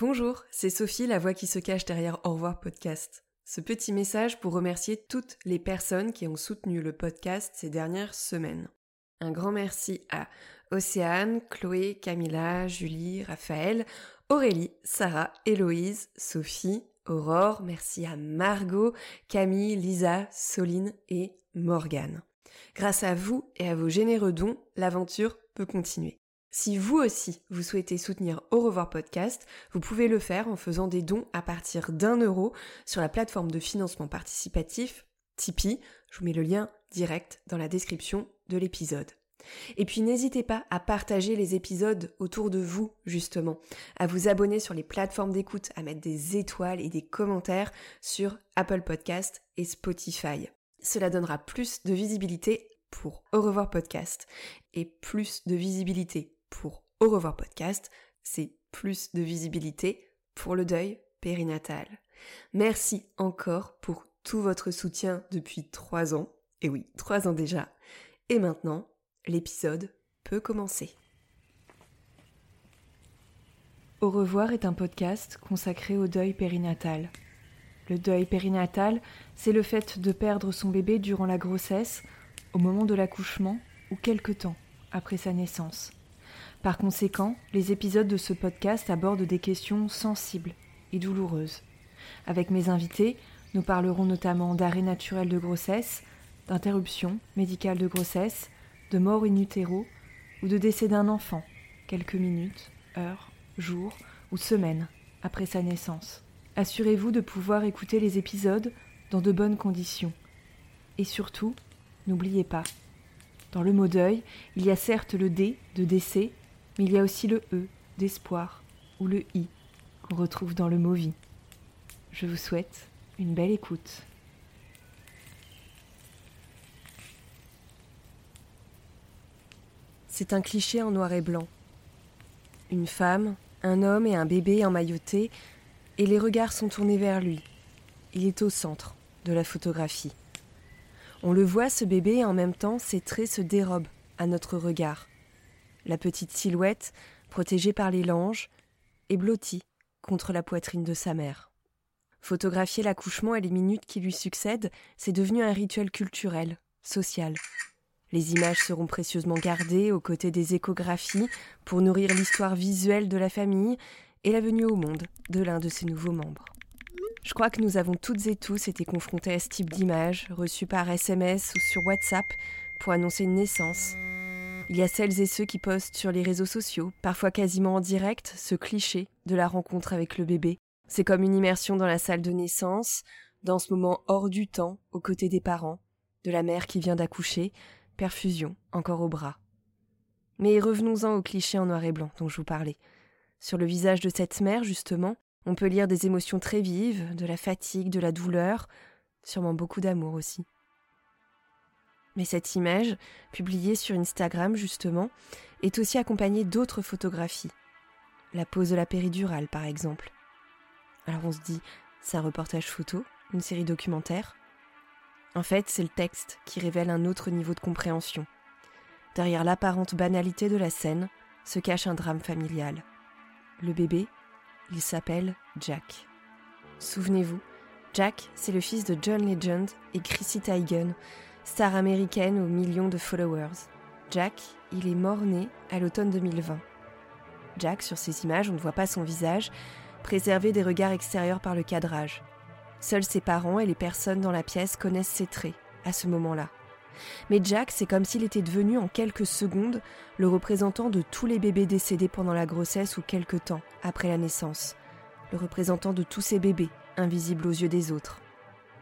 Bonjour, c'est Sophie, la voix qui se cache derrière Au revoir podcast. Ce petit message pour remercier toutes les personnes qui ont soutenu le podcast ces dernières semaines. Un grand merci à Océane, Chloé, Camilla, Julie, Raphaël, Aurélie, Sarah, Héloïse, Sophie, Aurore, merci à Margot, Camille, Lisa, Soline et Morgane. Grâce à vous et à vos généreux dons, l'aventure peut continuer. Si vous aussi, vous souhaitez soutenir Au revoir podcast, vous pouvez le faire en faisant des dons à partir d'un euro sur la plateforme de financement participatif Tipeee. Je vous mets le lien direct dans la description de l'épisode. Et puis n'hésitez pas à partager les épisodes autour de vous, justement, à vous abonner sur les plateformes d'écoute, à mettre des étoiles et des commentaires sur Apple Podcast et Spotify. Cela donnera plus de visibilité pour Au revoir podcast. Et plus de visibilité pour Au revoir podcast, c'est plus de visibilité pour le deuil périnatal. Merci encore pour tout votre soutien depuis trois ans. Et oui, trois ans déjà. Et maintenant, l'épisode peut commencer. Au revoir est un podcast consacré au deuil périnatal. Le deuil périnatal, c'est le fait de perdre son bébé durant la grossesse, au moment de l'accouchement ou quelque temps après sa naissance. Par conséquent, les épisodes de ce podcast abordent des questions sensibles et douloureuses. Avec mes invités, nous parlerons notamment d'arrêt naturel de grossesse, d'interruption médicale de grossesse, de mort in utero ou de décès d'un enfant, quelques minutes, heures, jours ou semaines après sa naissance. Assurez-vous de pouvoir écouter les épisodes dans de bonnes conditions. Et surtout, n'oubliez pas, dans le mot deuil, il y a certes le D de décès, mais il y a aussi le E d'espoir ou le I qu'on retrouve dans le mot vie. Je vous souhaite une belle écoute. C'est un cliché en noir et blanc. Une femme, un homme et un bébé emmaillotés, et les regards sont tournés vers lui. Il est au centre de la photographie. On le voit, ce bébé, et en même temps, ses traits se dérobent à notre regard. La petite silhouette, protégée par les langes, est blottie contre la poitrine de sa mère. Photographier l'accouchement et les minutes qui lui succèdent, c'est devenu un rituel culturel, social. Les images seront précieusement gardées aux côtés des échographies pour nourrir l'histoire visuelle de la famille et la venue au monde de l'un de ses nouveaux membres. Je crois que nous avons toutes et tous été confrontés à ce type d'images, reçues par SMS ou sur WhatsApp pour annoncer une naissance. Il y a celles et ceux qui postent sur les réseaux sociaux, parfois quasiment en direct, ce cliché de la rencontre avec le bébé. C'est comme une immersion dans la salle de naissance, dans ce moment hors du temps, aux côtés des parents, de la mère qui vient d'accoucher, perfusion, encore au bras. Mais revenons-en au cliché en noir et blanc dont je vous parlais. Sur le visage de cette mère, justement, on peut lire des émotions très vives, de la fatigue, de la douleur, sûrement beaucoup d'amour aussi. Mais cette image, publiée sur Instagram justement, est aussi accompagnée d'autres photographies. La pose de la péridurale, par exemple. Alors on se dit, c'est un reportage photo, une série documentaire en fait, c'est le texte qui révèle un autre niveau de compréhension. Derrière l'apparente banalité de la scène se cache un drame familial. Le bébé, il s'appelle Jack. Souvenez-vous, Jack, c'est le fils de John Legend et Chrissy Teigen, star américaine aux millions de followers. Jack, il est mort-né à l'automne 2020. Jack, sur ces images, on ne voit pas son visage, préservé des regards extérieurs par le cadrage. Seuls ses parents et les personnes dans la pièce connaissent ses traits à ce moment-là. Mais Jack, c'est comme s'il était devenu en quelques secondes le représentant de tous les bébés décédés pendant la grossesse ou quelques temps après la naissance, le représentant de tous ces bébés invisibles aux yeux des autres.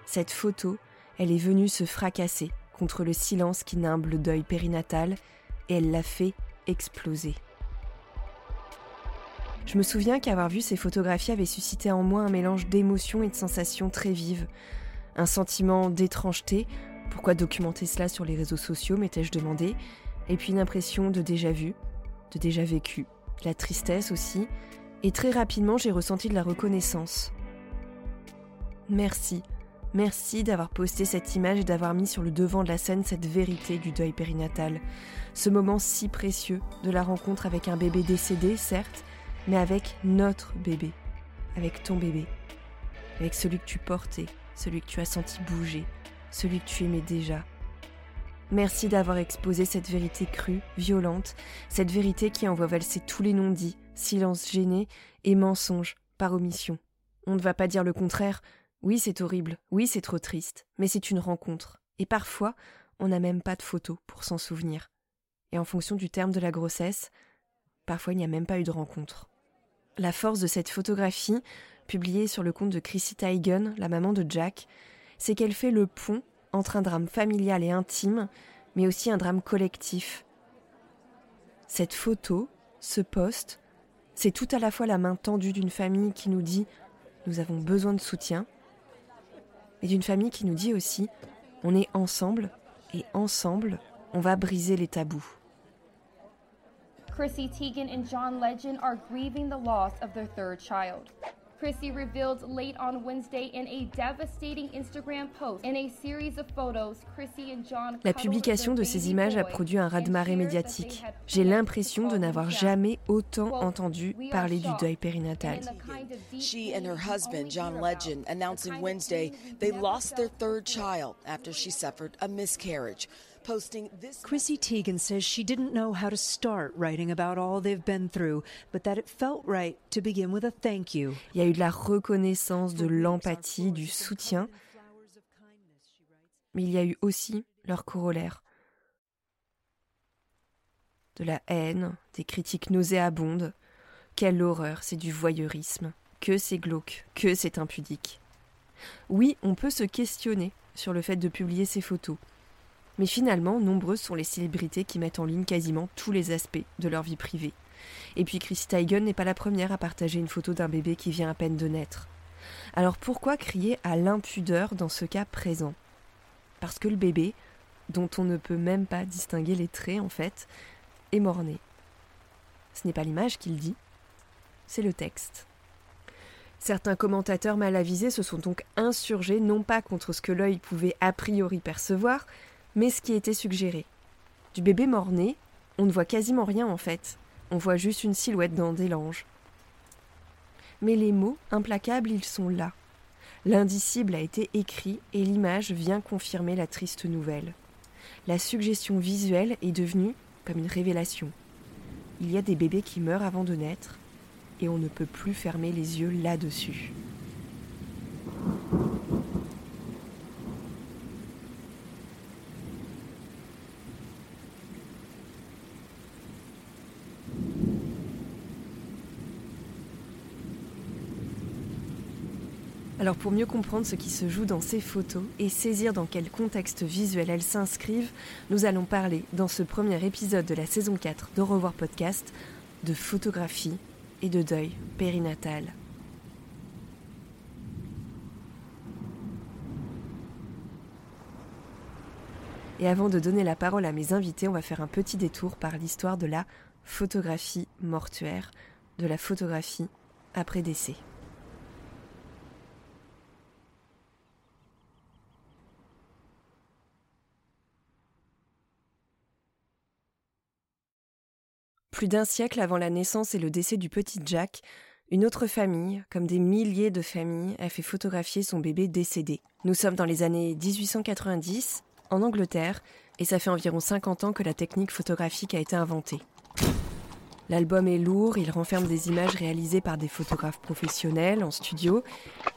Cette photo, elle est venue se fracasser contre le silence qui nimble le deuil périnatal et elle l'a fait exploser. Je me souviens qu'avoir vu ces photographies avait suscité en moi un mélange d'émotions et de sensations très vives. Un sentiment d'étrangeté, pourquoi documenter cela sur les réseaux sociaux, m'étais-je demandé, et puis une impression de déjà vu, de déjà vécu, la tristesse aussi, et très rapidement j'ai ressenti de la reconnaissance. Merci, merci d'avoir posté cette image et d'avoir mis sur le devant de la scène cette vérité du deuil périnatal, ce moment si précieux de la rencontre avec un bébé décédé, certes, mais avec notre bébé, avec ton bébé, avec celui que tu portais, celui que tu as senti bouger, celui que tu aimais déjà. Merci d'avoir exposé cette vérité crue, violente, cette vérité qui envoie valser tous les non-dits, silence gêné et mensonges par omission. On ne va pas dire le contraire. Oui, c'est horrible, oui, c'est trop triste, mais c'est une rencontre. Et parfois, on n'a même pas de photo pour s'en souvenir. Et en fonction du terme de la grossesse, parfois il n'y a même pas eu de rencontre. La force de cette photographie, publiée sur le compte de Chrissy Teigen, la maman de Jack, c'est qu'elle fait le pont entre un drame familial et intime, mais aussi un drame collectif. Cette photo, ce poste, c'est tout à la fois la main tendue d'une famille qui nous dit nous avons besoin de soutien, et d'une famille qui nous dit aussi on est ensemble et ensemble on va briser les tabous. Chrissy Teigen and John Legend are grieving the loss of their third child. Chrissy revealed late on Wednesday in a devastating Instagram post in a series of photos Chrissy and John La publication de ces images a produit un raz-de-marée médiatique. J'ai l'impression de n'avoir jamais autant entendu parler du deuil périnatal. She and her husband John Legend announcing Wednesday they lost their third child after she suffered a miscarriage. Chrissy Teigen says she didn't know how to start writing about all they've been through, but that it felt right to begin with a thank you. Il y a eu de la reconnaissance, de l'empathie, du soutien, mais il y a eu aussi leur corollaire. De la haine, des critiques nauséabondes. Quelle horreur, c'est du voyeurisme. Que c'est glauque, que c'est impudique. Oui, on peut se questionner sur le fait de publier ces photos. Mais finalement, nombreuses sont les célébrités qui mettent en ligne quasiment tous les aspects de leur vie privée. Et puis Chrissy Teigen n'est pas la première à partager une photo d'un bébé qui vient à peine de naître. Alors pourquoi crier à l'impudeur dans ce cas présent? Parce que le bébé, dont on ne peut même pas distinguer les traits en fait, est mort-né. Ce n'est pas l'image qu'il dit, c'est le texte. Certains commentateurs mal avisés se sont donc insurgés non pas contre ce que l'œil pouvait a priori percevoir, mais ce qui était suggéré. Du bébé mort-né, on ne voit quasiment rien en fait, on voit juste une silhouette dans des langes. Mais les mots, implacables, ils sont là. L'indicible a été écrit et l'image vient confirmer la triste nouvelle. La suggestion visuelle est devenue comme une révélation. Il y a des bébés qui meurent avant de naître et on ne peut plus fermer les yeux là-dessus. Alors pour mieux comprendre ce qui se joue dans ces photos et saisir dans quel contexte visuel elles s'inscrivent, nous allons parler dans ce premier épisode de la saison 4 de Revoir Podcast de photographie et de deuil périnatal. Et avant de donner la parole à mes invités, on va faire un petit détour par l'histoire de la photographie mortuaire, de la photographie après décès. Plus d'un siècle avant la naissance et le décès du petit Jack, une autre famille, comme des milliers de familles, a fait photographier son bébé décédé. Nous sommes dans les années 1890, en Angleterre, et ça fait environ 50 ans que la technique photographique a été inventée. L'album est lourd, il renferme des images réalisées par des photographes professionnels en studio.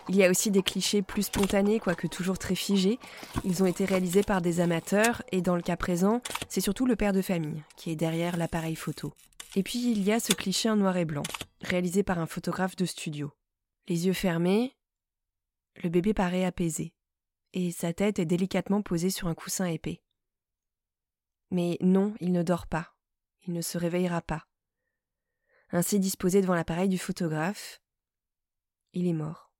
Il y a aussi des clichés plus spontanés, quoique toujours très figés. Ils ont été réalisés par des amateurs et dans le cas présent, c'est surtout le père de famille qui est derrière l'appareil photo. Et puis il y a ce cliché en noir et blanc, réalisé par un photographe de studio. Les yeux fermés, le bébé paraît apaisé, et sa tête est délicatement posée sur un coussin épais. Mais non, il ne dort pas, il ne se réveillera pas. ainsi disposé devant l'appareil du photographe. Il est mort.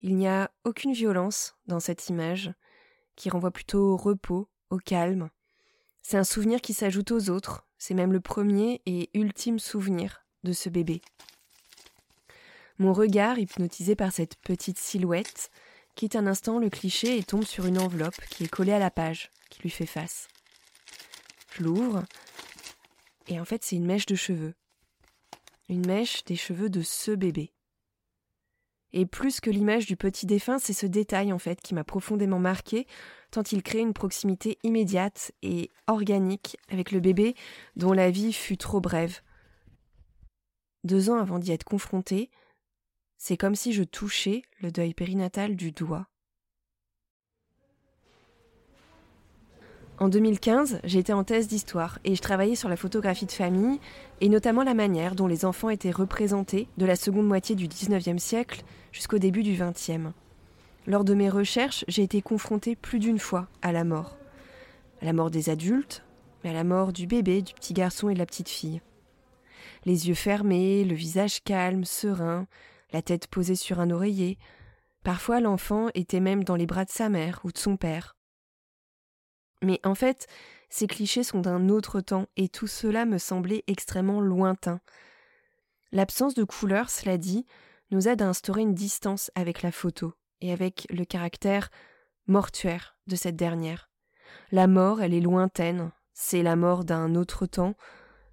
Il n'y a aucune violence dans cette image, qui renvoie plutôt au repos, au calme. C'est un souvenir qui s'ajoute aux autres, c'est même le premier et ultime souvenir de ce bébé. Mon regard, hypnotisé par cette petite silhouette, quitte un instant le cliché et tombe sur une enveloppe qui est collée à la page, qui lui fait face. Je l'ouvre, et en fait c'est une mèche de cheveux. Une mèche des cheveux de ce bébé. Et plus que l'image du petit défunt, c'est ce détail en fait qui m'a profondément marqué, tant il crée une proximité immédiate et organique avec le bébé dont la vie fut trop brève. Deux ans avant d'y être confronté, c'est comme si je touchais le deuil périnatal du doigt. En 2015, j'étais en thèse d'histoire et je travaillais sur la photographie de famille et notamment la manière dont les enfants étaient représentés de la seconde moitié du 19e siècle jusqu'au début du 20e. Lors de mes recherches, j'ai été confrontée plus d'une fois à la mort. À la mort des adultes, mais à la mort du bébé, du petit garçon et de la petite fille. Les yeux fermés, le visage calme, serein, la tête posée sur un oreiller. Parfois l'enfant était même dans les bras de sa mère ou de son père. Mais en fait, ces clichés sont d'un autre temps et tout cela me semblait extrêmement lointain. L'absence de couleur, cela dit, nous aide à instaurer une distance avec la photo et avec le caractère mortuaire de cette dernière. La mort, elle est lointaine, c'est la mort d'un autre temps,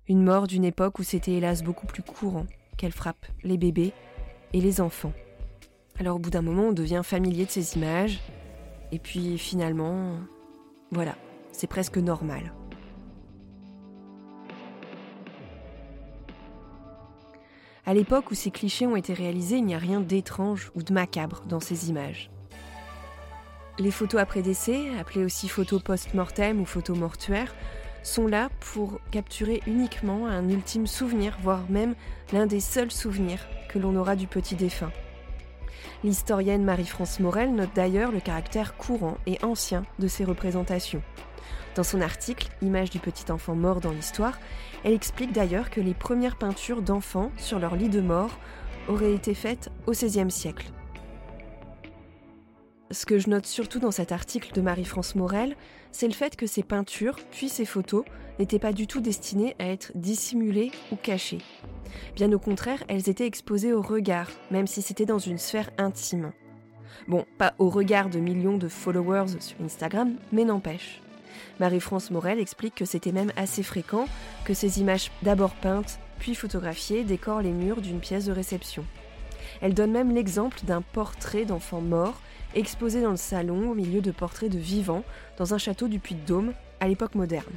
une mort d'une époque où c'était hélas beaucoup plus courant qu'elle frappe les bébés et les enfants. Alors au bout d'un moment, on devient familier de ces images, et puis finalement, voilà, c'est presque normal. À l'époque où ces clichés ont été réalisés, il n'y a rien d'étrange ou de macabre dans ces images. Les photos après décès, appelées aussi photos post-mortem ou photos mortuaires, sont là pour capturer uniquement un ultime souvenir, voire même l'un des seuls souvenirs que l'on aura du petit défunt. L'historienne Marie-France Morel note d'ailleurs le caractère courant et ancien de ces représentations. Dans son article Image du petit enfant mort dans l'histoire, elle explique d'ailleurs que les premières peintures d'enfants sur leur lit de mort auraient été faites au XVIe siècle. Ce que je note surtout dans cet article de Marie-France Morel, c'est le fait que ces peintures, puis ces photos, n'étaient pas du tout destinées à être dissimulées ou cachées. Bien au contraire, elles étaient exposées au regard, même si c'était dans une sphère intime. Bon, pas au regard de millions de followers sur Instagram, mais n'empêche. Marie-France Morel explique que c'était même assez fréquent que ces images d'abord peintes, puis photographiées, décorent les murs d'une pièce de réception. Elle donne même l'exemple d'un portrait d'enfant mort exposé dans le salon au milieu de portraits de vivants dans un château du Puy-de-Dôme à l'époque moderne.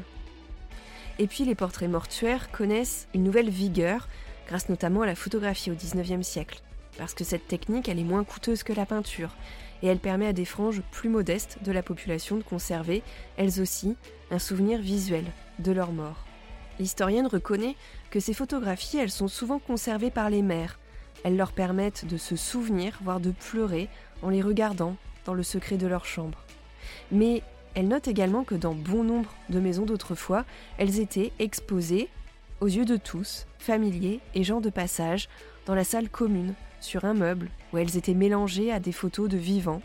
Et puis les portraits mortuaires connaissent une nouvelle vigueur grâce notamment à la photographie au XIXe siècle, parce que cette technique elle est moins coûteuse que la peinture et elle permet à des franges plus modestes de la population de conserver, elles aussi, un souvenir visuel de leur mort. L'historienne reconnaît que ces photographies, elles sont souvent conservées par les mères. Elles leur permettent de se souvenir, voire de pleurer, en les regardant dans le secret de leur chambre. Mais elle note également que dans bon nombre de maisons d'autrefois, elles étaient exposées, aux yeux de tous, familiers et gens de passage, dans la salle commune, sur un meuble, où elles étaient mélangées à des photos de vivants.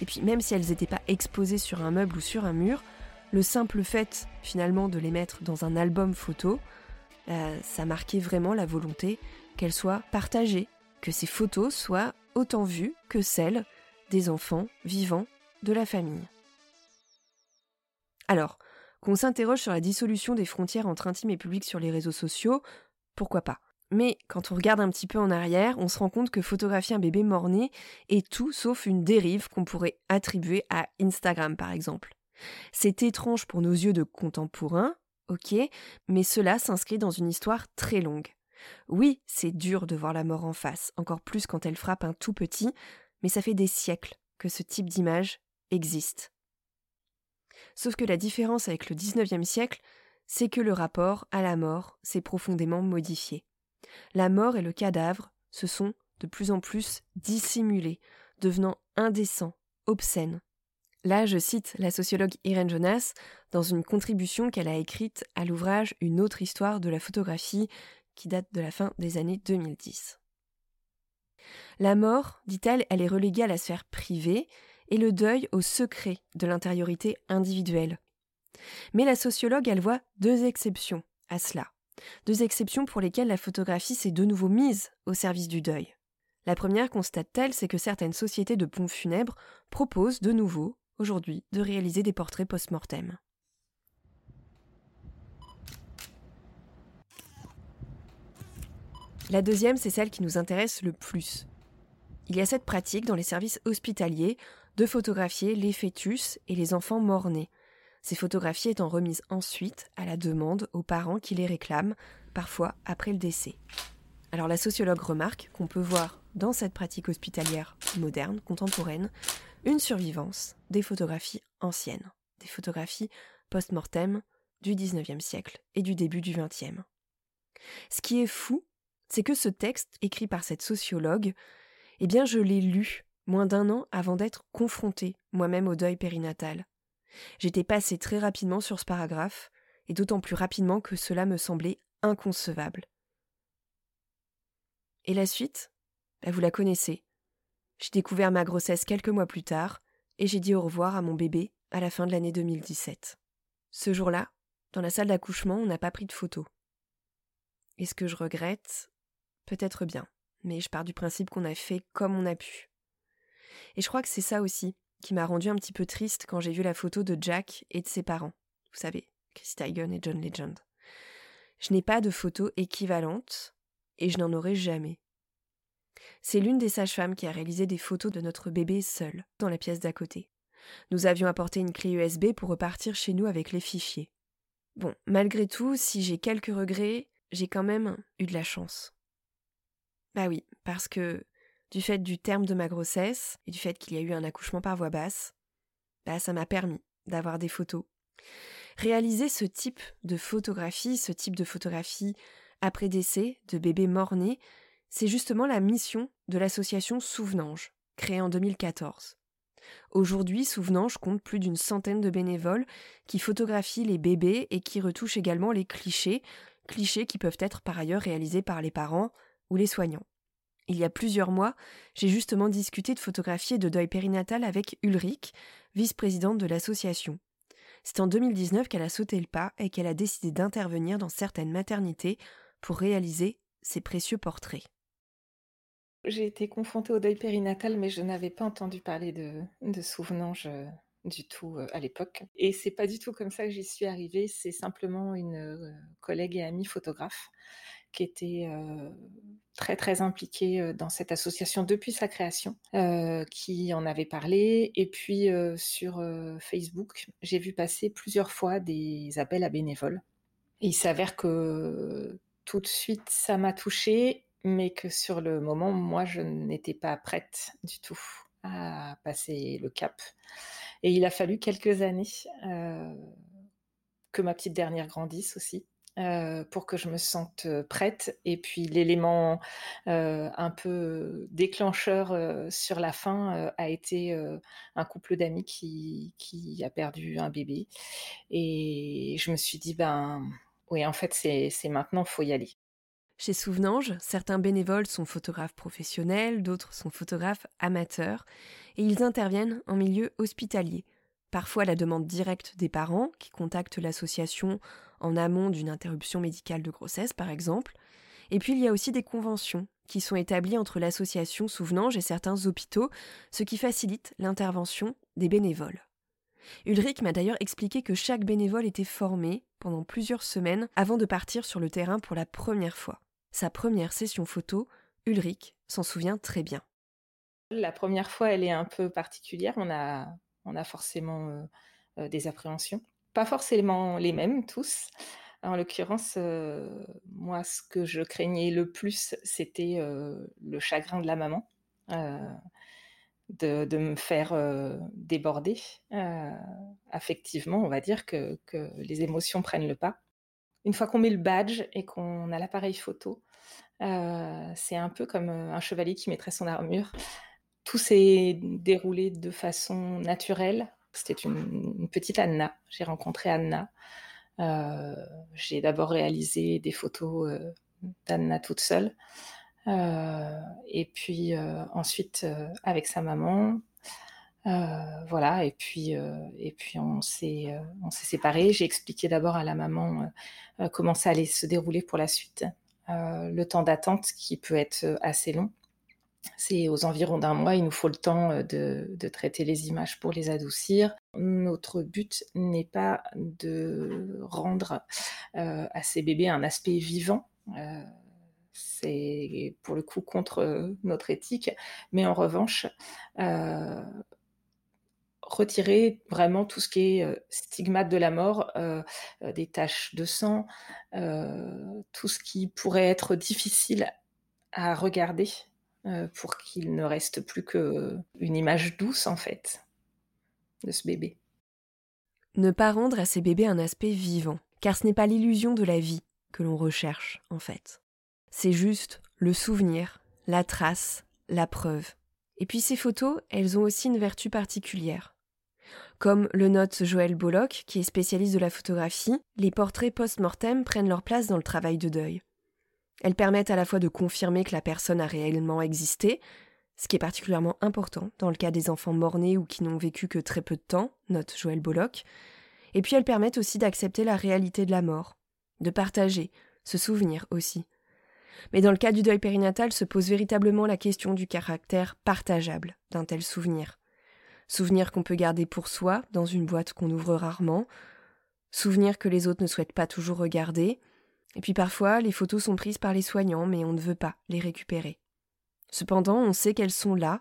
Et puis même si elles n'étaient pas exposées sur un meuble ou sur un mur, le simple fait finalement de les mettre dans un album photo, euh, ça marquait vraiment la volonté qu'elles soient partagées, que ces photos soient autant vues que celles des enfants vivants de la famille. Alors, qu'on s'interroge sur la dissolution des frontières entre intime et public sur les réseaux sociaux, pourquoi pas? Mais quand on regarde un petit peu en arrière, on se rend compte que photographier un bébé mort-né est tout sauf une dérive qu'on pourrait attribuer à Instagram par exemple. C'est étrange pour nos yeux de contemporains, ok, mais cela s'inscrit dans une histoire très longue. Oui, c'est dur de voir la mort en face, encore plus quand elle frappe un tout petit, mais ça fait des siècles que ce type d'image existe. Sauf que la différence avec le XIXe siècle, c'est que le rapport à la mort s'est profondément modifié. La mort et le cadavre se sont de plus en plus dissimulés, devenant indécents, obscènes. Là, je cite la sociologue Irène Jonas dans une contribution qu'elle a écrite à l'ouvrage Une autre histoire de la photographie qui date de la fin des années 2010. La mort, dit-elle, elle est reléguée à la sphère privée et le deuil au secret de l'intériorité individuelle. Mais la sociologue, elle voit deux exceptions à cela. Deux exceptions pour lesquelles la photographie s'est de nouveau mise au service du deuil. La première, constate-t-elle, c'est que certaines sociétés de pompes funèbres proposent de nouveau, aujourd'hui, de réaliser des portraits post-mortem. La deuxième, c'est celle qui nous intéresse le plus. Il y a cette pratique dans les services hospitaliers de photographier les fœtus et les enfants morts-nés, ces photographies étant remises ensuite à la demande aux parents qui les réclament, parfois après le décès. Alors la sociologue remarque qu'on peut voir dans cette pratique hospitalière moderne, contemporaine, une survivance des photographies anciennes, des photographies post-mortem du XIXe siècle et du début du XXe. Ce qui est fou, c'est que ce texte, écrit par cette sociologue, eh bien je l'ai lu moins d'un an avant d'être confrontée moi-même au deuil périnatal. J'étais passé très rapidement sur ce paragraphe, et d'autant plus rapidement que cela me semblait inconcevable. Et la suite? Bah, Vous la connaissez. J'ai découvert ma grossesse quelques mois plus tard, et j'ai dit au revoir à mon bébé à la fin de l'année 2017. Ce jour-là, dans la salle d'accouchement, on n'a pas pris de photos. Et ce que je regrette Peut-être bien, mais je pars du principe qu'on a fait comme on a pu. Et je crois que c'est ça aussi, qui m'a rendu un petit peu triste quand j'ai vu la photo de Jack et de ses parents. Vous savez, Chris Teigen et John Legend. Je n'ai pas de photo équivalente et je n'en aurai jamais. C'est l'une des sages-femmes qui a réalisé des photos de notre bébé seul, dans la pièce d'à côté. Nous avions apporté une clé USB pour repartir chez nous avec les fichiers. Bon, malgré tout, si j'ai quelques regrets, j'ai quand même eu de la chance. Bah oui, parce que du fait du terme de ma grossesse et du fait qu'il y a eu un accouchement par voie basse, bah ça m'a permis d'avoir des photos. Réaliser ce type de photographie, ce type de photographie après décès de bébés mort-nés, c'est justement la mission de l'association Souvenange, créée en 2014. Aujourd'hui, Souvenange compte plus d'une centaine de bénévoles qui photographient les bébés et qui retouchent également les clichés, clichés qui peuvent être par ailleurs réalisés par les parents ou les soignants. Il y a plusieurs mois, j'ai justement discuté de photographie et de deuil périnatal avec Ulrich, vice-présidente de l'association. C'est en 2019 qu'elle a sauté le pas et qu'elle a décidé d'intervenir dans certaines maternités pour réaliser ces précieux portraits. J'ai été confrontée au deuil périnatal, mais je n'avais pas entendu parler de, de du tout euh, à l'époque. Et c'est pas du tout comme ça que j'y suis arrivée. C'est simplement une euh, collègue et amie photographe qui était très très impliquée dans cette association depuis sa création, qui en avait parlé. Et puis sur Facebook, j'ai vu passer plusieurs fois des appels à bénévoles. Et il s'avère que tout de suite, ça m'a touchée, mais que sur le moment, moi, je n'étais pas prête du tout à passer le cap. Et il a fallu quelques années que ma petite dernière grandisse aussi euh, pour que je me sente euh, prête. Et puis l'élément euh, un peu déclencheur sur la fin a été un couple d'amis qui, qui, a perdu un bébé. Et je me suis dit, ben oui, en fait, c'est maintenant, faut y aller. Chez Souvenange, certains bénévoles sont photographes professionnels, d'autres sont photographes amateurs, et ils interviennent en milieu hospitalier. Parfois la demande directe des parents qui contactent l'association en amont d'une interruption médicale de grossesse, par exemple. Et puis il y a aussi des conventions qui sont établies entre l'association Souvenange et certains hôpitaux, ce qui facilite l'intervention des bénévoles. Ulrich m'a d'ailleurs expliqué que chaque bénévole était formé pendant plusieurs semaines avant de partir sur le terrain pour la première fois. Sa première session photo, Ulrich s'en souvient très bien. La première fois, elle est un peu particulière. On a, on a forcément euh, euh, des appréhensions pas forcément les mêmes tous. En l'occurrence, euh, moi, ce que je craignais le plus, c'était le chagrin de la maman, de, me faire déborder affectivement, on va dire, que, les émotions prennent le pas. Une fois qu'on met le badge et qu'on a l'appareil photo, c'est un peu comme un chevalier qui mettrait son armure. Tout s'est déroulé de façon naturelle, c'était une, petite Anna. J'ai rencontré Anna. Euh, j'ai d'abord réalisé des photos euh, d'Anna toute seule. et puis ensuite avec sa maman, voilà, et puis, on s'est on s'est séparés. J'ai expliqué d'abord à la maman comment ça allait se dérouler pour la suite. le temps d'attente qui peut être assez long. C'est aux environs d'un mois, il nous faut le temps de, traiter les images pour les adoucir. Notre but n'est pas de rendre à ces bébés un aspect vivant. c'est pour le coup contre notre éthique, mais en revanche, retirer vraiment tout ce qui est stigmate de la mort, des taches de sang, tout ce qui pourrait être difficile à regarder euh, pour qu'il ne reste plus qu'une image douce, en fait, de ce bébé. Ne pas rendre à ces bébés un aspect vivant, car ce n'est pas l'illusion de la vie que l'on recherche, en fait. C'est juste le souvenir, la trace, la preuve. Et puis ces photos, elles ont aussi une vertu particulière. Comme le note Joël Bollock, qui est spécialiste de la photographie, les portraits post-mortem prennent leur place dans le travail de deuil. Elles permettent à la fois de confirmer que la personne a réellement existé, ce qui est particulièrement important dans le cas des enfants morts-nés ou qui n'ont vécu que très peu de temps, note Joël Bollock, et puis elles permettent aussi d'accepter la réalité de la mort, de partager, se souvenir aussi. Mais dans le cas du deuil périnatal se pose véritablement la question du caractère partageable d'un tel souvenir. Souvenir qu'on peut garder pour soi, dans une boîte qu'on ouvre rarement, souvenir que les autres ne souhaitent pas toujours regarder, et puis parfois, les photos sont prises par les soignants, mais on ne veut pas les récupérer. Cependant, on sait qu'elles sont là,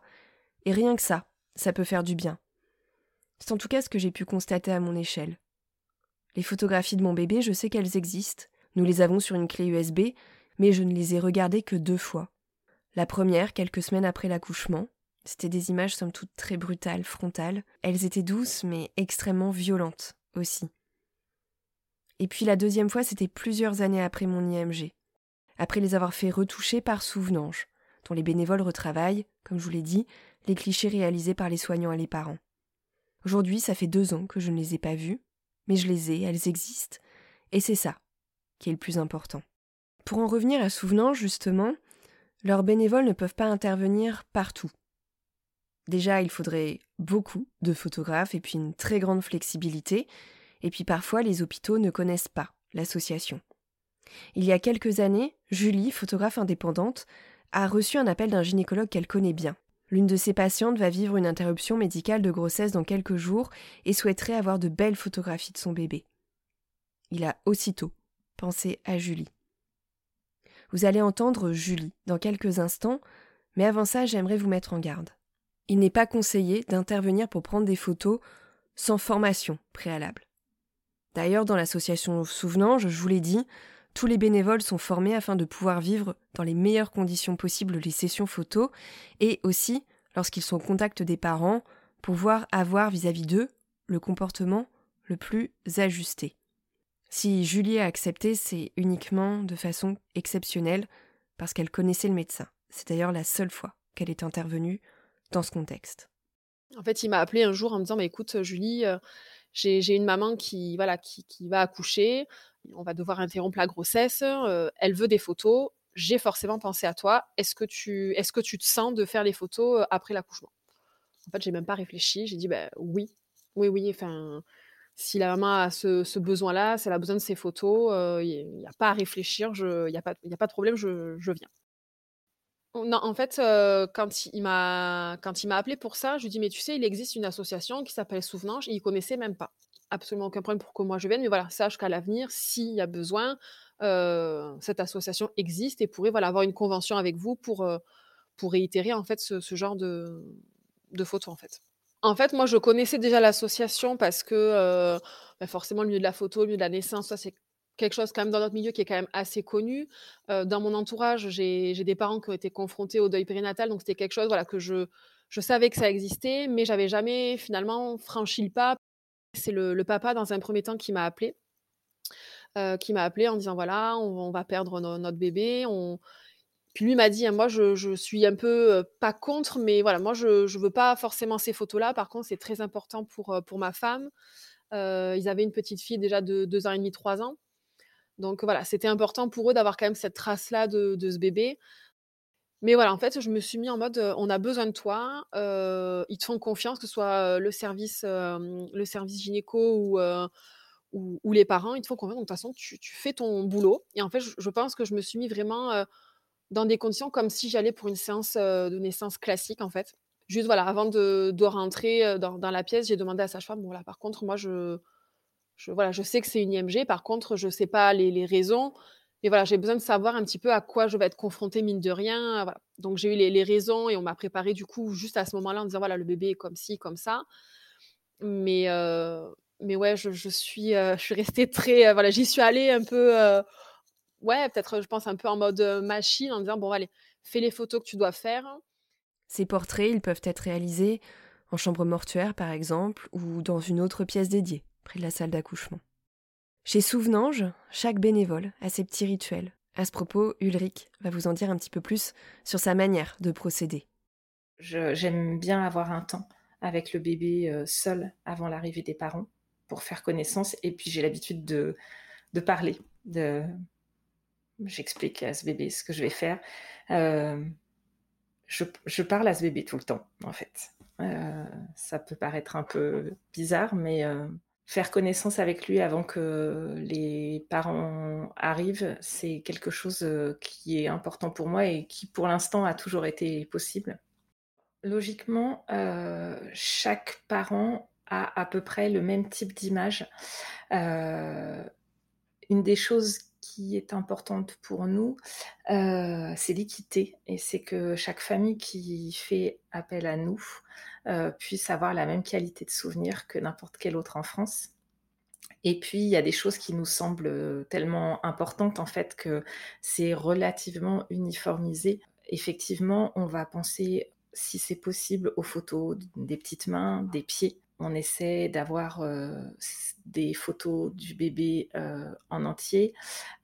et rien que ça, ça peut faire du bien. C'est en tout cas ce que j'ai pu constater à mon échelle. Les photographies de mon bébé, je sais qu'elles existent. Nous les avons sur une clé USB, mais je ne les ai regardées que deux fois. La première, quelques semaines après l'accouchement. C'était des images somme toute très brutales, frontales. Elles étaient douces, mais extrêmement violentes aussi. Et puis la deuxième fois, c'était plusieurs années après mon IMG, après les avoir fait retoucher par Souvenange, dont les bénévoles retravaillent, comme je vous l'ai dit, les clichés réalisés par les soignants et les parents. Aujourd'hui, ça fait deux ans que je ne les ai pas vus, mais je les ai, elles existent, et c'est ça qui est le plus important. Pour en revenir à Souvenange, justement, leurs bénévoles ne peuvent pas intervenir partout. Déjà, il faudrait beaucoup de photographes et puis une très grande flexibilité, et puis parfois les hôpitaux ne connaissent pas l'association. Il y a quelques années, Julie, photographe indépendante, a reçu un appel d'un gynécologue qu'elle connaît bien. L'une de ses patientes va vivre une interruption médicale de grossesse dans quelques jours et souhaiterait avoir de belles photographies de son bébé. Il a aussitôt pensé à Julie. Vous allez entendre Julie dans quelques instants, mais avant ça, j'aimerais vous mettre en garde. Il n'est pas conseillé d'intervenir pour prendre des photos sans formation préalable. D'ailleurs, dans l'association Souvenange, je vous l'ai dit, tous les bénévoles sont formés afin de pouvoir vivre dans les meilleures conditions possibles les sessions photos et aussi, lorsqu'ils sont au contact des parents, pouvoir avoir vis-à-vis d'eux le comportement le plus ajusté. Si Julie a accepté, c'est uniquement de façon exceptionnelle parce qu'elle connaissait le médecin. C'est d'ailleurs la seule fois qu'elle est intervenue dans ce contexte. En fait, il m'a appelé un jour en me disant mais écoute Julie, euh, j'ai une maman qui, va accoucher, on va devoir interrompre la grossesse, euh, elle veut des photos, j'ai forcément pensé à toi, est-ce que, tu, te sens de faire les photos euh, après l'accouchement? En fait, j'ai même pas réfléchi, j'ai dit ben oui, oui, oui, enfin, si la maman a ce, besoin-là, si elle a besoin de ces photos, euh, il n'y a pas à réfléchir, il n'y a, pas, de problème, je viens. Non, en fait, quand il m'a quand il m'a appelé pour ça, je lui dis: «Mais tu sais, il existe une association qui s'appelle Souvenange» et il connaissait même pas. Absolument aucun problème pour que moi je vienne, mais voilà, sache qu'à l'avenir, s'il y a besoin, cette association existe et pourrait, voilà, avoir une convention avec vous pour, pour réitérer, ce genre de photos, en fait. En fait, moi, je connaissais déjà l'association parce que, bah, forcément, le milieu de la photo, le milieu de la naissance, ça, c'est quelque chose quand même dans notre milieu qui est quand même assez connu. dans mon entourage, j'ai des parents qui ont été confrontés au deuil périnatal, donc c'était quelque chose voilà, que je, je savais que ça existait, mais j'avais jamais finalement franchi le pas. C'est le, papa, dans un premier temps, qui m'a appelé. qui m'a appelé en disant voilà, on, va perdre notre bébé. Puis lui m'a dit, moi je, je, suis un peu pas contre, mais voilà, moi je ne veux pas forcément ces photos-là. Par contre, c'est très important pour, pour ma femme. ils avaient une petite fille déjà de deux ans et demi, trois ans. Donc voilà, c'était important pour eux d'avoir quand même cette trace-là de, ce bébé. Mais voilà, en fait, je me suis mis en mode, on a besoin de toi, ils te font confiance, que ce soit le service, le service gynéco ou, les parents, ils te font confiance. Donc de toute façon, tu, fais ton boulot. Et en fait, je, pense que je me suis mis vraiment dans des conditions comme si j'allais pour une séance de naissance classique, en fait. Juste, voilà, avant de, rentrer dans, la pièce, j'ai demandé à sa femme, bon, là, par contre, moi, je, je, voilà, je sais que c'est une IMG, par contre, je ne sais pas les, raisons. Mais voilà, j'ai besoin de savoir un petit peu à quoi je vais être confrontée, mine de rien. Donc, j'ai eu les, raisons et on m'a préparé, du coup, juste à ce moment-là, en disant, voilà, le bébé est comme ci, comme ça. Mais, mais ouais, je, suis, je suis restée très. voilà, j'y suis allée un peu. ouais, peut-être, je pense, un peu en mode machine, en disant, bon, allez, fais les photos que tu dois faire. Ces portraits, ils peuvent être réalisés en chambre mortuaire, par exemple, ou dans une autre pièce dédiée près de la salle d'accouchement. Chez Souvenange, chaque bénévole a ses petits rituels. À ce propos, Ulrich va vous en dire un petit peu plus sur sa manière de procéder. J'aime bien avoir un temps avec le bébé euh, seul avant l'arrivée des parents pour faire connaissance et puis j'ai l'habitude de, parler. J'explique à ce bébé ce que je vais faire. Euh, je, je, parle à ce bébé tout le temps, en fait. Euh, ça peut paraître un peu bizarre, mais faire connaissance avec lui avant que les parents arrivent, c'est quelque chose euh, qui est important pour moi et qui pour l'instant a toujours été possible. Logiquement, euh, chaque parent a à peu près le même type d'image. Euh, une des choses qui est importante pour nous, c'est l'équité. Et c'est que chaque famille qui fait appel à nous euh, puisse avoir la même qualité de souvenir que n'importe quel autre en France. Et puis, il y a des choses qui nous semblent euh, tellement importantes, en fait, que c'est relativement uniformisé. Effectivement, on va penser, si c'est possible, aux photos des petites mains, des pieds. On essaie d'avoir des photos du bébé en entier,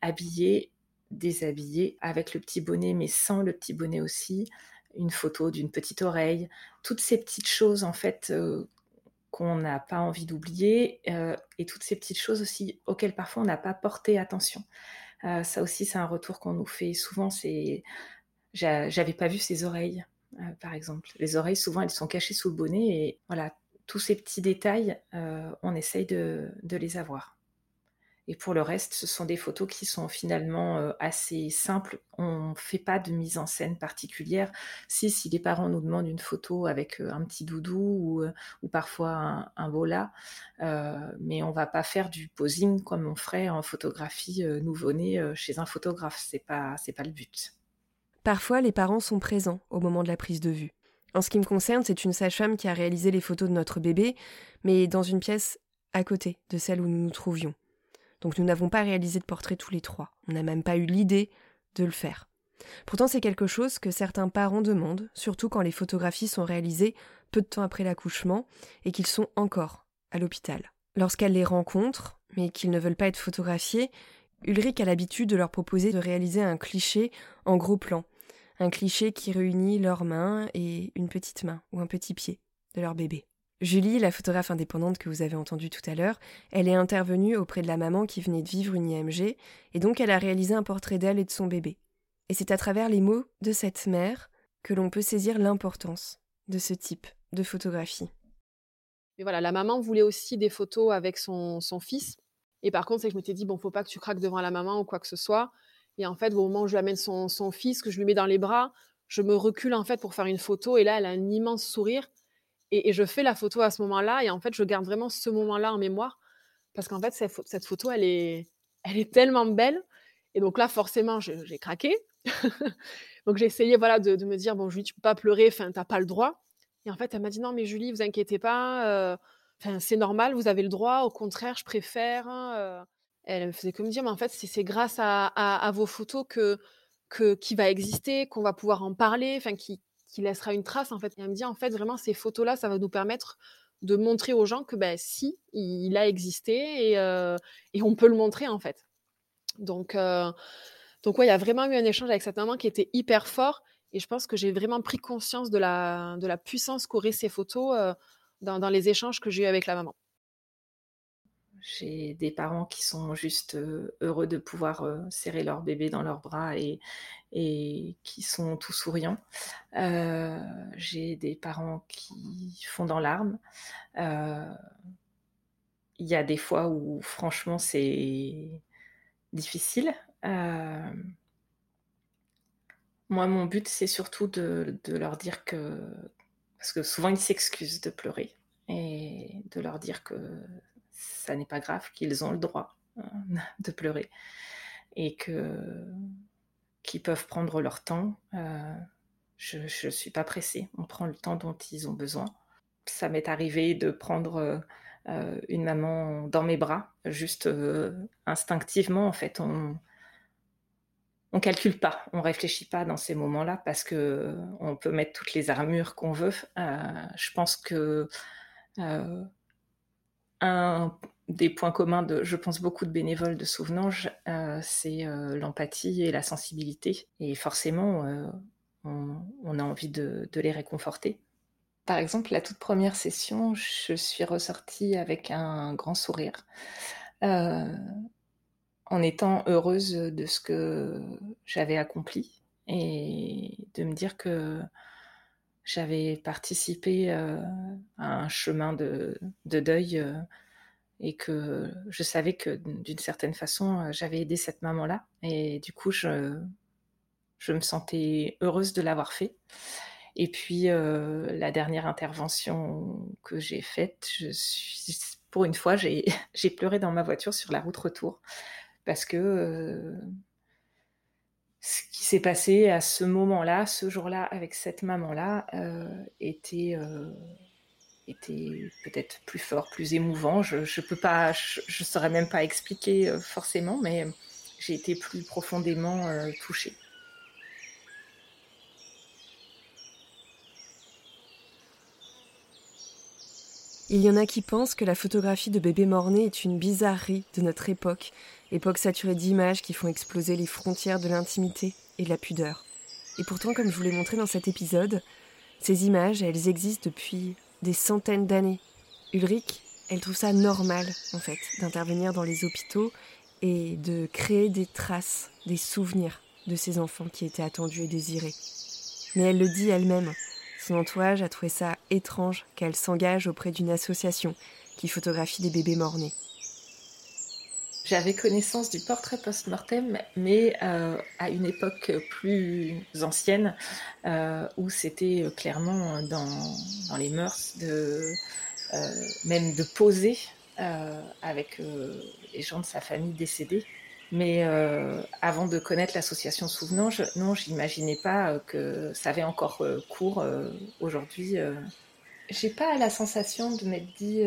habillé, déshabillé, avec le petit bonnet, mais sans le petit bonnet aussi une photo d'une petite oreille, toutes ces petites choses en fait qu'on n'a pas envie d'oublier et toutes ces petites choses aussi auxquelles parfois on n'a pas porté attention. Ça aussi c'est un retour qu'on nous fait souvent, c'est j'avais pas vu ses oreilles par exemple. Les oreilles souvent elles sont cachées sous le bonnet et voilà, tous ces petits détails on essaye de les avoir. Et pour le reste, ce sont des photos qui sont finalement euh, assez simples. On ne fait pas de mise en scène particulière. Si, les parents nous demandent une photo avec euh, un petit doudou ou, euh, parfois un, un mais on ne va pas faire du posing comme on ferait en photographie nouveau-né chez un photographe. Ce n'est pas le but. Parfois, les parents sont présents au moment de la prise de vue. En ce qui me concerne, c'est une sage-femme qui a réalisé les photos de notre bébé, mais dans une pièce à côté de celle où nous nous trouvions. Donc nous n'avons pas réalisé de portrait tous les trois. On n'a même pas eu l'idée de le faire. Pourtant c'est quelque chose que certains parents demandent, surtout quand les photographies sont réalisées peu de temps après l'accouchement et qu'ils sont encore à l'hôpital. Lorsqu'elles les rencontrent, mais qu'ils ne veulent pas être photographiés, Ulrich a l'habitude de leur proposer de réaliser un cliché en gros plan, un cliché qui réunit leurs mains et une petite main ou un petit pied de leur bébé. Julie, la photographe indépendante que vous avez entendue tout à l'heure, elle est intervenue auprès de la maman qui venait de vivre une IMG, et donc elle a réalisé un portrait d'elle et de son bébé. Et c'est à travers les mots de cette mère que l'on peut saisir l'importance de ce type de photographie. Et voilà, la maman voulait aussi des photos avec son, fils. Et par contre, c'est que je m'étais dit, bon, faut pas que tu craques devant la maman ou quoi que ce soit. Et en fait, au moment où je lui amène son, son fils, que je lui mets dans les bras, je me recule en fait pour faire une photo. Et là, elle a un immense sourire. Et, je fais la photo à ce moment-là. Et en fait, je garde vraiment ce moment-là en mémoire. Parce qu'en fait, cette, photo, elle est, elle est tellement belle. Et donc là, forcément, j'ai craqué. donc j'ai essayé voilà, de, me dire, bon, Julie, tu peux pas pleurer, enfin, t'as pas le droit. Et en fait, elle m'a dit, non, mais Julie, vous inquiétez pas. Euh, c'est normal, vous avez le droit. Au contraire, je préfère. Hein, euh. Elle me faisait comme dire, mais en fait, c'est grâce à, vos photos que, que qui va exister, qu'on va pouvoir en parler, enfin, qui, laissera une trace en fait. Et elle me dit en fait vraiment ces photos là, ça va nous permettre de montrer aux gens que ben si il a existé et, euh, et on peut le montrer en fait. Donc euh, donc ouais, il y a vraiment eu un échange avec cette maman qui était hyper fort et je pense que j'ai vraiment pris conscience de la de la puissance qu'auraient ces photos euh, dans, dans, les échanges que j'ai eu avec la maman. J'ai des parents qui sont juste heureux de pouvoir serrer leur bébé dans leurs bras et, qui sont tout souriants. j'ai des parents qui font dans larmes. Il y a des fois où franchement c'est difficile. Moi, mon but, c'est surtout de, leur dire que... Parce que souvent, ils s'excusent de pleurer et de leur dire que ça n'est pas grave, qu'ils ont le droit hein, de pleurer et que qu'ils peuvent prendre leur temps. Euh, je ne suis pas pressée. On prend le temps dont ils ont besoin. Ça m'est arrivé de prendre euh, une maman dans mes bras, juste euh, instinctivement. En fait, on, on calcule pas, on réfléchit pas dans ces moments-là parce que on peut mettre toutes les armures qu'on veut. Euh, je pense que euh, un des points communs de, je pense, beaucoup de bénévoles de Souvenange, euh, c'est l'empathie et la sensibilité. Et forcément, on, a envie de, les réconforter. Par exemple, la toute première session, je suis ressortie avec un grand sourire en étant heureuse de ce que j'avais accompli et de me dire que j'avais participé euh, à un chemin de, deuil euh, et que je savais que d'une certaine façon euh, j'avais aidé cette maman-là et du coup je, je me sentais heureuse de l'avoir fait. Et puis la dernière intervention que j'ai faite, pour une fois j'ai pleuré dans ma voiture sur la route retour parce que ce qui s'est passé à ce moment-là, ce jour-là, avec cette maman-là, euh, était, euh, était peut-être plus fort, plus émouvant. Je ne saurais même pas expliquer forcément, mais j'ai été plus profondément touchée. Il y en a qui pensent que la photographie de bébé mort-né est une bizarrerie de notre époque, époque saturée d'images qui font exploser les frontières de l'intimité et de la pudeur. Et pourtant, comme je vous l'ai montré dans cet épisode, ces images, elles existent depuis des centaines d'années. Ulrich, elle trouve ça normal, en fait, d'intervenir dans les hôpitaux et de créer des traces, des souvenirs de ces enfants qui étaient attendus et désirés. Mais elle le dit elle-même, son entourage a trouvé ça étrange qu'elle s'engage auprès d'une association qui photographie des bébés morts-nés. J'avais connaissance du portrait post-mortem, mais euh, à une époque plus ancienne, euh, où c'était clairement dans, les mœurs euh, même de poser avec les gens de sa famille décédés. Mais euh, avant de connaître l'association Souvenange, non, j'imaginais pas euh, que ça avait encore euh, cours aujourd'hui. J'ai pas la sensation de m'être dit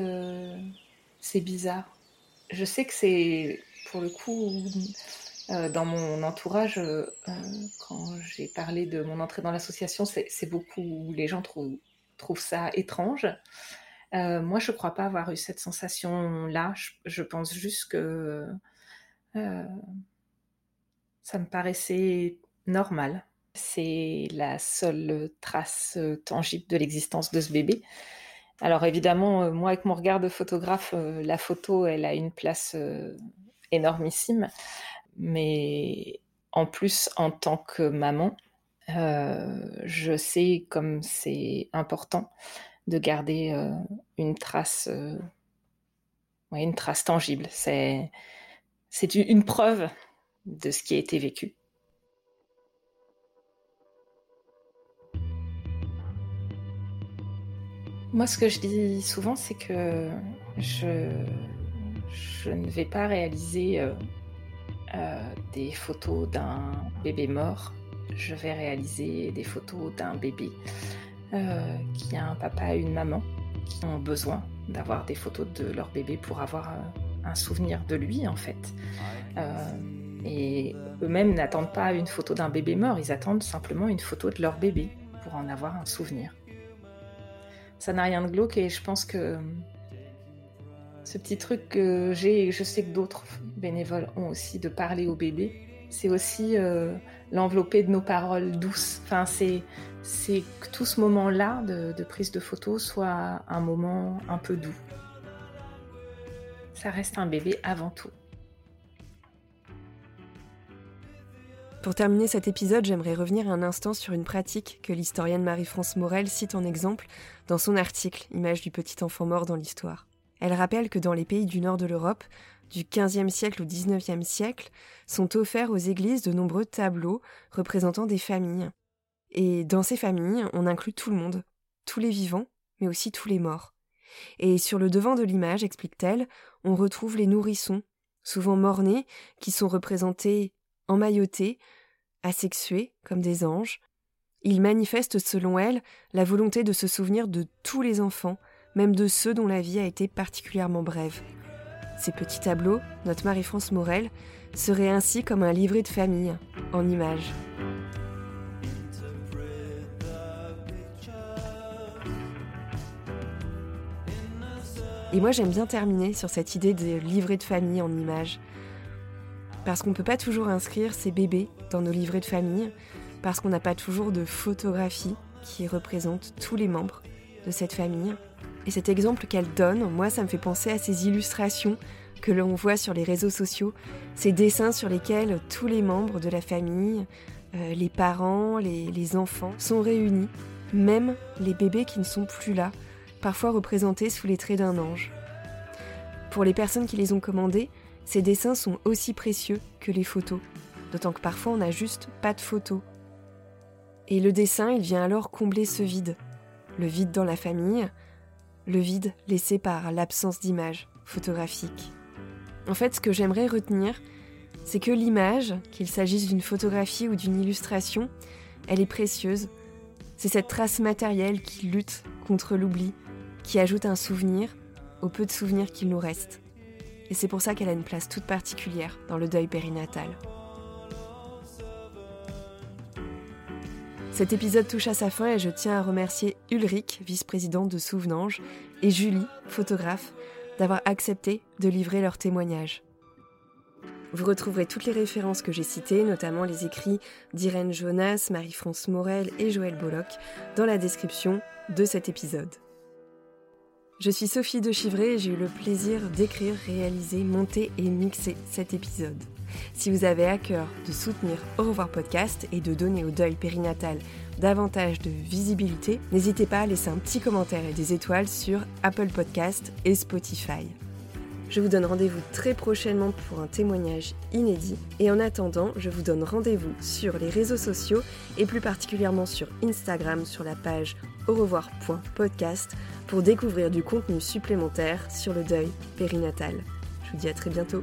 c'est bizarre. Je sais que c'est pour le coup dans mon entourage quand j'ai parlé de mon entrée dans l'association, c'est beaucoup les gens trouvent, ça étrange. moi, je crois pas avoir eu cette sensation-là. Je, je, pense juste que euh, ça me paraissait normal. C'est la seule trace euh, tangible de l'existence de ce bébé. Alors évidemment, euh, moi avec mon regard de photographe, la photo, elle a une place énormissime. Mais en plus, en tant que maman, je sais comme c'est important de garder une trace, une trace tangible. C'est c'est une preuve de ce qui a été vécu. Moi, ce que je dis souvent, c'est que je, je, ne vais pas réaliser euh, euh, des photos d'un bébé mort. Je vais réaliser des photos d'un bébé euh, qui a un papa et une maman qui ont besoin d'avoir des photos de leur bébé pour avoir un souvenir de lui en fait. Et eux-mêmes n'attendent pas une photo d'un bébé mort, ils attendent simplement une photo de leur bébé pour en avoir un souvenir. Ça n'a rien de glauque et je pense que ce petit truc que j'ai et je sais que d'autres bénévoles ont aussi de parler au bébé, c'est aussi euh, l'envelopper de nos paroles douces. Enfin, c'est, que tout ce moment-là de prise de photo soit un moment un peu doux ça reste un bébé avant tout. Pour terminer cet épisode, j'aimerais revenir un instant sur une pratique que l'historienne Marie-France Morel cite en exemple dans son article Image du petit enfant mort dans l'histoire. Elle rappelle que dans les pays du nord de l'Europe, du XVe siècle au XIXe siècle, sont offerts aux églises de nombreux tableaux représentant des familles. Et dans ces familles, on inclut tout le monde, tous les vivants, mais aussi tous les morts. Et sur le devant de l'image, explique-t-elle, on retrouve les nourrissons, souvent morts-nés, qui sont représentés emmaillotés, asexués, comme des anges. Ils manifestent, selon elle, la volonté de se souvenir de tous les enfants, même de ceux dont la vie a été particulièrement brève. Ces petits tableaux, notre Marie-France Morel, seraient ainsi comme un livret de famille, en images. Et moi j'aime bien terminer sur cette idée de livret de famille en images. Parce qu'on ne peut pas toujours inscrire ses bébés dans nos livrets de famille, parce qu'on n'a pas toujours de photographie qui représente tous les membres de cette famille. Et cet exemple qu'elle donne, moi, ça me fait penser à ces illustrations que l'on voit sur les réseaux sociaux, ces dessins sur lesquels tous les membres de la famille, euh, les parents, les, les enfants sont réunis, même les bébés qui ne sont plus là, parfois représentés sous les traits d'un ange. Pour les personnes qui les ont commandés, ces dessins sont aussi précieux que les photos, d'autant que parfois on n'a juste pas de photos. Et le dessin, il vient alors combler ce vide. Le vide dans la famille, le vide laissé par l'absence d'image photographique. En fait, ce que j'aimerais retenir, c'est que l'image, qu'il s'agisse d'une photographie ou d'une illustration, elle est précieuse. C'est cette trace matérielle qui lutte contre l'oubli, qui ajoute un souvenir au peu de souvenirs qu'il nous reste et c'est pour ça qu'elle a une place toute particulière dans le deuil périnatal. Cet épisode touche à sa fin et je tiens à remercier Ulrich, vice-présidente de Souvenange, et Julie, photographe, d'avoir accepté de livrer leur témoignage. Vous retrouverez toutes les références que j'ai citées, notamment les écrits d'Irène Jonas, Marie-France Morel et Joël Bolloc, dans la description de cet épisode. Je suis Sophie de Chivray et j'ai eu le plaisir d'écrire, réaliser, monter et mixer cet épisode. Si vous avez à cœur de soutenir Au revoir podcast et de donner au deuil périnatal davantage de visibilité, n'hésitez pas à laisser un petit commentaire et des étoiles sur Apple Podcast et Spotify. Je vous donne rendez-vous très prochainement pour un témoignage inédit. Et en attendant, je vous donne rendez-vous sur les réseaux sociaux et plus particulièrement sur Instagram sur la page au revoir.podcast pour découvrir du contenu supplémentaire sur le deuil périnatal. Je vous dis à très bientôt.